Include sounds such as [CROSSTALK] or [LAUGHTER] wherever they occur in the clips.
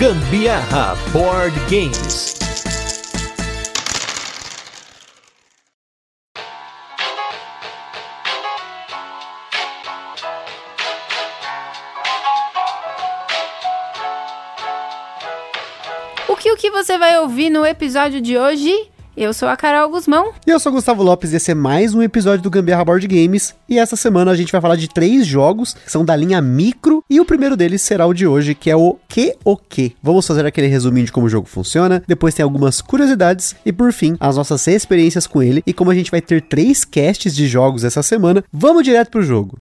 Gambiarra Board Games. O que o que você vai ouvir no episódio de hoje? Eu sou a Carol Guzmão. E eu sou o Gustavo Lopes e esse é mais um episódio do Gambiarra Board Games. E essa semana a gente vai falar de três jogos que são da linha micro. E o primeiro deles será o de hoje, que é o Que o Que. Vamos fazer aquele resuminho de como o jogo funciona. Depois tem algumas curiosidades. E por fim, as nossas experiências com ele. E como a gente vai ter três casts de jogos essa semana, vamos direto pro jogo.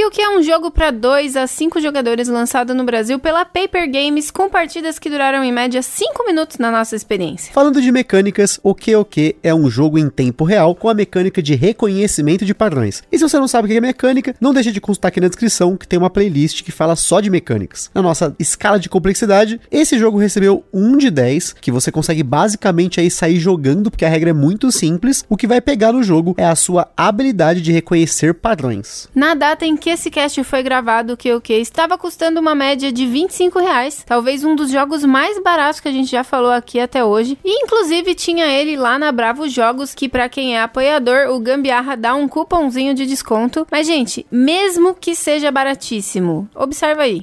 O que o que é um jogo para 2 a 5 jogadores lançado no Brasil pela Paper Games com partidas que duraram em média 5 minutos na nossa experiência. Falando de mecânicas, o que o que é um jogo em tempo real com a mecânica de reconhecimento de padrões. E se você não sabe o que é mecânica, não deixe de consultar aqui na descrição que tem uma playlist que fala só de mecânicas. Na nossa escala de complexidade, esse jogo recebeu 1 de 10, que você consegue basicamente aí sair jogando, porque a regra é muito simples. O que vai pegar no jogo é a sua habilidade de reconhecer padrões. Na data em que esse cast foi gravado, que o que estava custando uma média de 25 reais, talvez um dos jogos mais baratos que a gente já falou aqui até hoje. E inclusive tinha ele lá na Bravo Jogos, que para quem é apoiador, o Gambiarra dá um cupomzinho de desconto. Mas gente, mesmo que seja baratíssimo, observa aí.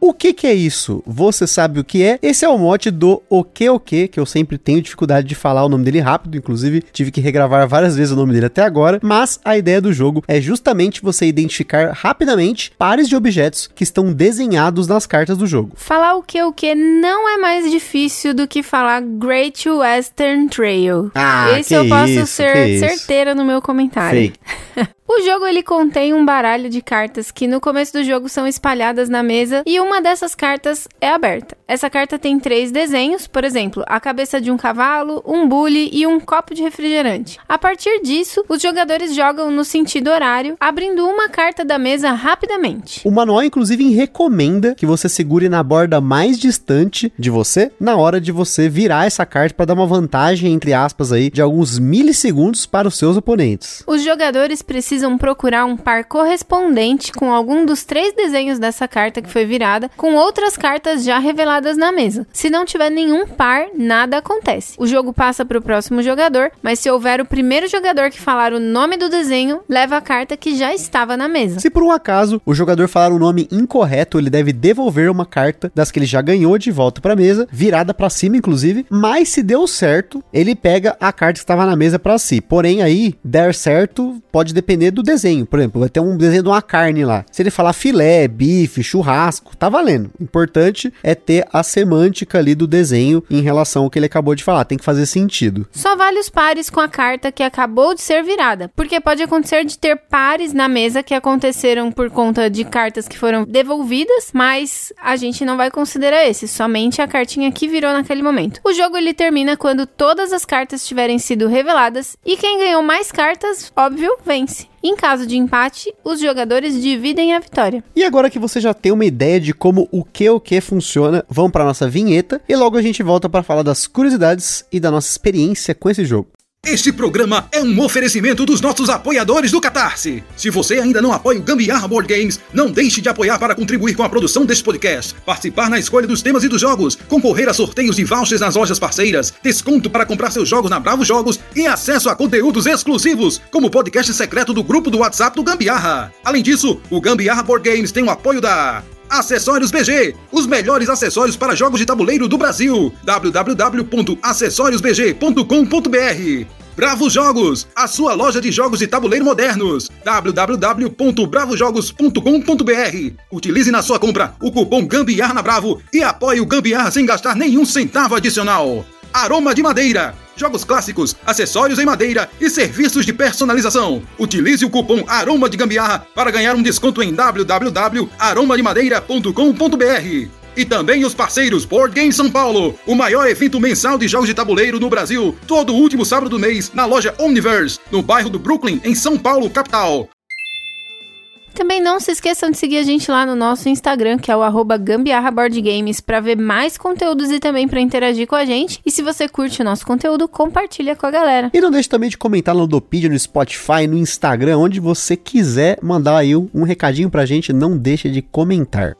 O que que é isso? Você sabe o que é? Esse é o mote do O que o que, que eu sempre tenho dificuldade de falar o nome dele rápido, inclusive tive que regravar várias vezes o nome dele até agora, mas a ideia do jogo é justamente você identificar rapidamente pares de objetos que estão desenhados nas cartas do jogo. Falar o que o que não é mais difícil do que falar Great Western Trail. Ah, Esse eu posso isso, ser certeira no meu comentário. Fake. O jogo ele contém um baralho de cartas que no começo do jogo são espalhadas na mesa e uma dessas cartas é aberta. Essa carta tem três desenhos, por exemplo, a cabeça de um cavalo, um bule e um copo de refrigerante. A partir disso, os jogadores jogam no sentido horário, abrindo uma carta da mesa rapidamente. O manual, inclusive, recomenda que você segure na borda mais distante de você na hora de você virar essa carta para dar uma vantagem, entre aspas, aí, de alguns milissegundos para os seus oponentes. Os jogadores precisam procurar um par correspondente com algum dos três desenhos dessa carta que foi virada, com outras cartas já reveladas na mesa. Se não tiver nenhum par, nada acontece. O jogo passa para o próximo jogador, mas se houver o primeiro jogador que falar o nome do desenho, leva a carta que já estava na mesa. Se por um acaso o jogador falar o nome incorreto, ele deve devolver uma carta das que ele já ganhou de volta para a mesa, virada para cima inclusive, mas se deu certo, ele pega a carta que estava na mesa para si. Porém aí, der certo, pode depender do desenho. Por exemplo, vai ter um desenho de uma carne lá. Se ele falar filé, bife, churrasco, tá valendo. O importante é ter a semântica ali do desenho em relação ao que ele acabou de falar. Tem que fazer sentido. Só vale os pares com a carta que acabou de ser virada, porque pode acontecer de ter pares na mesa que aconteceram por conta de cartas que foram devolvidas, mas a gente não vai considerar esse, somente a cartinha que virou naquele momento. O jogo ele termina quando todas as cartas tiverem sido reveladas e quem ganhou mais cartas, óbvio, vence. Em caso de empate, os jogadores dividem a vitória. E agora que você já tem uma ideia de como o que o que funciona, vamos para nossa vinheta e logo a gente volta para falar das curiosidades e da nossa experiência com esse jogo. Este programa é um oferecimento dos nossos apoiadores do Catarse. Se você ainda não apoia o Gambiarra Board Games, não deixe de apoiar para contribuir com a produção desse podcast, participar na escolha dos temas e dos jogos, concorrer a sorteios de vouchers nas lojas parceiras, desconto para comprar seus jogos na Bravo Jogos e acesso a conteúdos exclusivos, como o podcast secreto do grupo do WhatsApp do Gambiarra. Além disso, o Gambiarra Board Games tem o apoio da Acessórios BG, os melhores acessórios para jogos de tabuleiro do Brasil. www.acessoriosbg.com.br Bravo Jogos, a sua loja de jogos de tabuleiro modernos. www.bravojogos.com.br Utilize na sua compra o cupom Gambiarra na Bravo e apoie o Gambiarra sem gastar nenhum centavo adicional. Aroma de Madeira. Jogos clássicos, acessórios em madeira e serviços de personalização. Utilize o cupom Aroma de Gambiarra para ganhar um desconto em www.aromademadeira.com.br. E também os parceiros Board Game São Paulo, o maior evento mensal de jogos de tabuleiro no Brasil, todo último sábado do mês, na loja Omniverse, no bairro do Brooklyn, em São Paulo, capital. Também não se esqueçam de seguir a gente lá no nosso Instagram, que é o arroba gambiarraboardgames, para ver mais conteúdos e também para interagir com a gente. E se você curte o nosso conteúdo, compartilha com a galera. E não deixe também de comentar no Dopedia, no Spotify, no Instagram, onde você quiser mandar aí um recadinho pra gente, não deixe de comentar.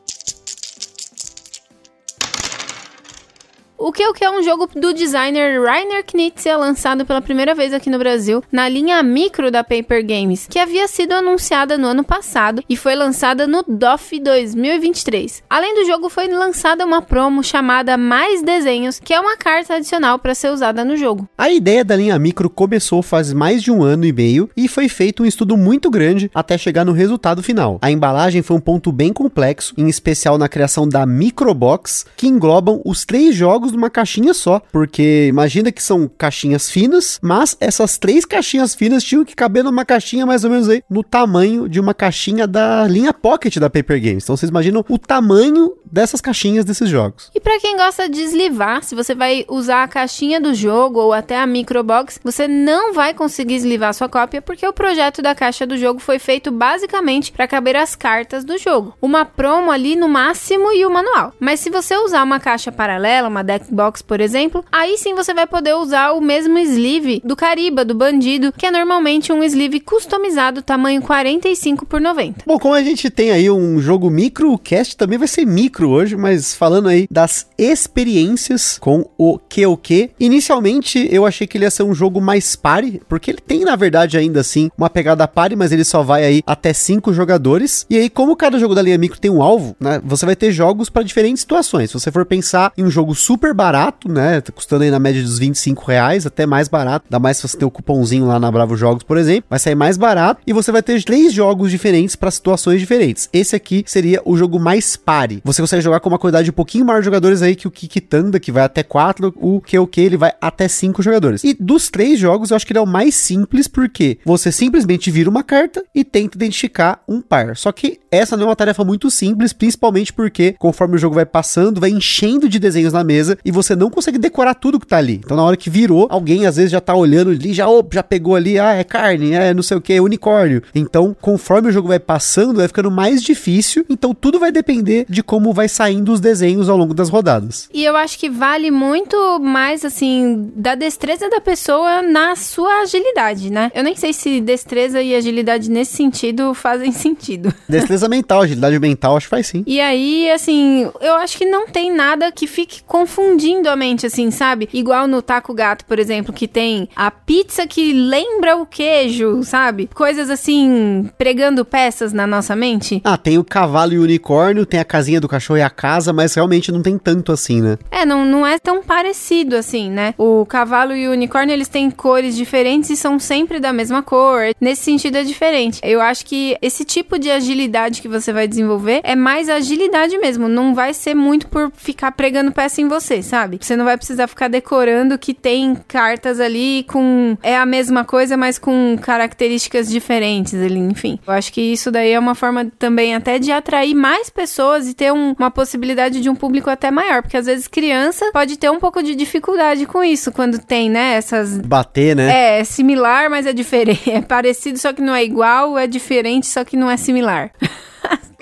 O que o que é um jogo do designer Rainer Knizia, lançado pela primeira vez aqui no Brasil, na linha micro da Paper Games, que havia sido anunciada no ano passado e foi lançada no DOF 2023. Além do jogo, foi lançada uma promo chamada Mais Desenhos, que é uma carta adicional para ser usada no jogo. A ideia da linha micro começou faz mais de um ano e meio e foi feito um estudo muito grande até chegar no resultado final. A embalagem foi um ponto bem complexo, em especial na criação da Microbox, que englobam os três jogos numa caixinha só, porque imagina que são caixinhas finas, mas essas três caixinhas finas tinham que caber numa caixinha mais ou menos aí no tamanho de uma caixinha da linha Pocket da Paper Games. Então vocês imaginam o tamanho dessas caixinhas desses jogos. E para quem gosta de eslivar, se você vai usar a caixinha do jogo ou até a microbox, você não vai conseguir eslivar sua cópia porque o projeto da caixa do jogo foi feito basicamente para caber as cartas do jogo. Uma promo ali no máximo e o manual. Mas se você usar uma caixa paralela, uma deck box, por exemplo, aí sim você vai poder usar o mesmo sleeve do Cariba, do Bandido, que é normalmente um sleeve customizado tamanho 45 por 90. Bom, como a gente tem aí um jogo micro, o cast também vai ser micro hoje, mas falando aí das experiências com o QOQ. Inicialmente eu achei que ele ia ser um jogo mais pare, porque ele tem na verdade ainda assim uma pegada pare, mas ele só vai aí até cinco jogadores. E aí como cada jogo da linha micro tem um alvo, né, você vai ter jogos para diferentes situações. Se você for pensar em um jogo super barato, né, tá custando aí na média dos 25 reais, até mais barato, ainda mais se você tem o cupomzinho lá na Bravo Jogos, por exemplo, vai sair mais barato e você vai ter três jogos diferentes para situações diferentes. Esse aqui seria o jogo mais pare. Você consegue jogar com uma quantidade um pouquinho maior de jogadores aí que o Kikitanda, que vai até 4, o QOQ ele vai até 5 jogadores. E dos três jogos, eu acho que ele é o mais simples porque você simplesmente vira uma carta e tenta identificar um par. Só que essa não é uma tarefa muito simples, principalmente porque conforme o jogo vai passando, vai enchendo de desenhos na mesa e você não consegue decorar tudo que tá ali. Então na hora que virou, alguém às vezes já tá olhando ali, já, já pegou ali, ah, é carne, é não sei o que, é unicórnio. Então, conforme o jogo vai passando, vai ficando mais difícil. Então tudo vai depender de como vai saindo os desenhos ao longo das rodadas. E eu acho que vale muito mais, assim, da destreza da pessoa na sua agilidade, né? Eu nem sei se destreza e agilidade nesse sentido fazem [LAUGHS] sentido. Destreza mental, agilidade mental, acho que faz sim. E aí, assim, eu acho que não tem nada que fique confundindo a mente, assim, sabe? Igual no Taco Gato, por exemplo, que tem a pizza que lembra o queijo, sabe? Coisas assim, pregando peças na nossa mente. Ah, tem o cavalo e o unicórnio, tem a casinha do cachorro e a casa, mas realmente não tem tanto assim, né? É, não, não é tão parecido assim, né? O cavalo e o unicórnio, eles têm cores diferentes e são sempre da mesma cor. Nesse sentido é diferente. Eu acho que esse tipo de agilidade que você vai desenvolver é mais agilidade mesmo. Não vai ser muito por ficar pregando peça em você, sabe? Você não vai precisar ficar decorando que tem cartas ali com. É a mesma coisa, mas com características diferentes ali, enfim. Eu acho que isso daí é uma forma também até de atrair mais pessoas e ter um- uma possibilidade de um público até maior. Porque às vezes criança pode ter um pouco de dificuldade com isso quando tem, né? Essas Bater, né? é, é similar, mas é diferente. [LAUGHS] É parecido, só que não é igual. É diferente, só que não é similar. [LAUGHS]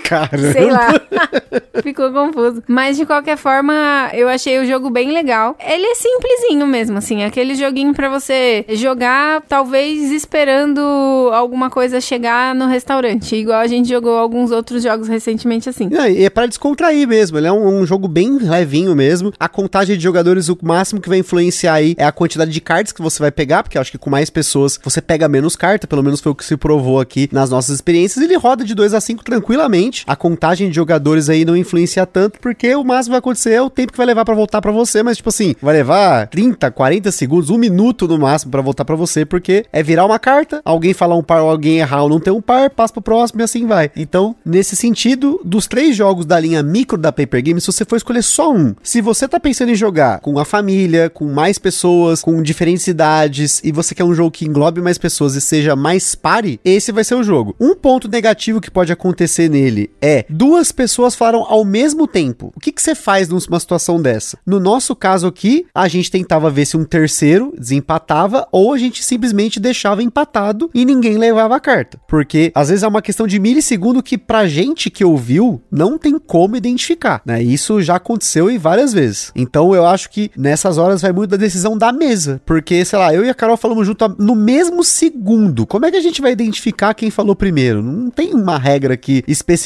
Caramba. Sei lá. [LAUGHS] Ficou confuso. Mas de qualquer forma, eu achei o jogo bem legal. Ele é simplesinho mesmo, assim. Aquele joguinho pra você jogar, talvez esperando alguma coisa chegar no restaurante. Igual a gente jogou alguns outros jogos recentemente assim. É, e é pra descontrair mesmo, ele é um, um jogo bem levinho mesmo. A contagem de jogadores, o máximo que vai influenciar aí é a quantidade de cartas que você vai pegar, porque eu acho que com mais pessoas você pega menos carta, pelo menos foi o que se provou aqui nas nossas experiências. Ele roda de 2 a 5 tranquilamente. A contagem de jogadores aí não influencia tanto, porque o máximo vai acontecer é o tempo que vai levar pra voltar pra você, mas tipo assim, vai levar 30, 40 segundos, um minuto no máximo pra voltar pra você, porque é virar uma carta, alguém falar um par alguém errar ou não ter um par, passa pro próximo e assim vai. Então, nesse sentido, dos três jogos da linha micro da Paper Games, se você for escolher só um, se você tá pensando em jogar com a família, com mais pessoas, com diferentes idades, e você quer um jogo que englobe mais pessoas e seja mais pare, esse vai ser o jogo. Um ponto negativo que pode acontecer nele é duas pessoas falaram ao mesmo tempo. O que que você faz numa situação dessa? No nosso caso aqui, a gente tentava ver se um terceiro desempatava ou a gente simplesmente deixava empatado e ninguém levava a carta. Porque às vezes é uma questão de milissegundo que pra gente que ouviu não tem como identificar, né? Isso já aconteceu e várias vezes. Então eu acho que nessas horas vai muito da decisão da mesa, porque sei lá, eu e a Carol falamos junto no mesmo segundo. Como é que a gente vai identificar quem falou primeiro? Não tem uma regra que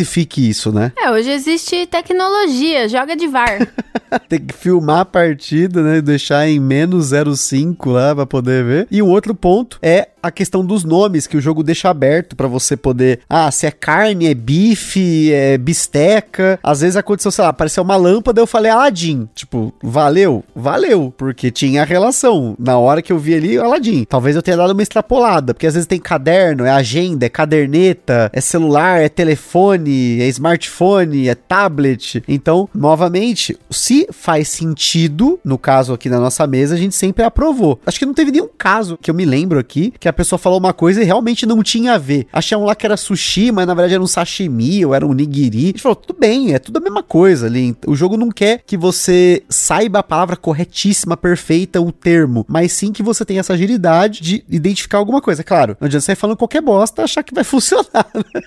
especifique isso, né? É, hoje existe tecnologia, joga de VAR. [LAUGHS] tem que filmar a partida, né? Deixar em menos 0,5 lá pra poder ver. E um outro ponto é a questão dos nomes que o jogo deixa aberto para você poder. Ah, se é carne, é bife, é bisteca. Às vezes aconteceu, sei lá, apareceu uma lâmpada, eu falei Aladim. Tipo, valeu? Valeu, porque tinha relação. Na hora que eu vi ali, Aladim. Talvez eu tenha dado uma extrapolada, porque às vezes tem caderno, é agenda, é caderneta, é celular, é telefone, é smartphone, é tablet. Então, novamente, se faz sentido, no caso aqui na nossa mesa, a gente sempre aprovou. Acho que não teve nenhum caso que eu me lembro aqui que a pessoa falou uma coisa e realmente não tinha a ver. Achavam lá que era sushi, mas na verdade era um sashimi ou era um nigiri. A gente falou, tudo bem, é tudo a mesma coisa ali. O jogo não quer que você saiba a palavra corretíssima, perfeita, o termo, mas sim que você tenha essa agilidade de identificar alguma coisa. Claro, não adianta você falando qualquer bosta achar que vai [LAUGHS] funcionar. Né?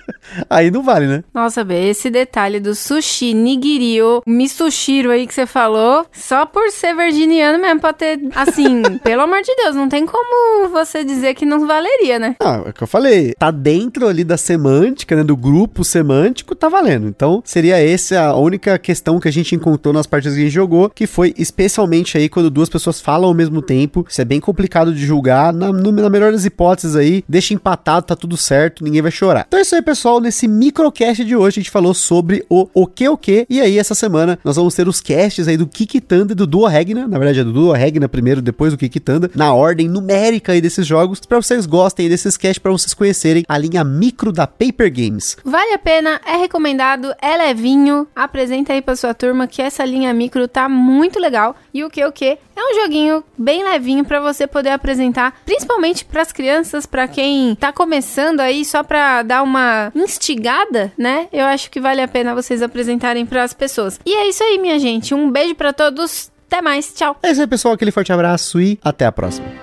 Aí não vale, né? Nossa, B, esse detalhe do sushi, nigiri, o misushiro aí que você falou, só por ser virginiano mesmo, pra ter, assim, [LAUGHS] pelo amor de Deus, não tem como você dizer que não não valeria, né? Ah, é o que eu falei. Tá dentro ali da semântica, né? Do grupo semântico, tá valendo. Então, seria essa a única questão que a gente encontrou nas partidas que a gente jogou, que foi especialmente aí quando duas pessoas falam ao mesmo tempo. Isso é bem complicado de julgar. Na, no, na melhor das hipóteses aí, deixa empatado, tá tudo certo, ninguém vai chorar. Então é isso aí, pessoal. Nesse microcast de hoje, a gente falou sobre o o que o que. E aí, essa semana, nós vamos ter os casts aí do Kikitanda e do Duo Regna. Na verdade, é do Duo Regna primeiro, depois do Kikitanda, na ordem numérica aí desses jogos, para vocês gostem desses casts para vocês conhecerem a linha micro da Paper Games. Vale a pena, é recomendado, é levinho. Apresenta aí pra sua turma que essa linha micro tá muito legal. E o que o que? É um joguinho bem levinho para você poder apresentar, principalmente para as crianças, para quem tá começando aí só para dar uma instigada, né? Eu acho que vale a pena vocês apresentarem para as pessoas. E é isso aí, minha gente. Um beijo para todos. Até mais. Tchau. É isso aí, pessoal. Aquele forte abraço e até a próxima.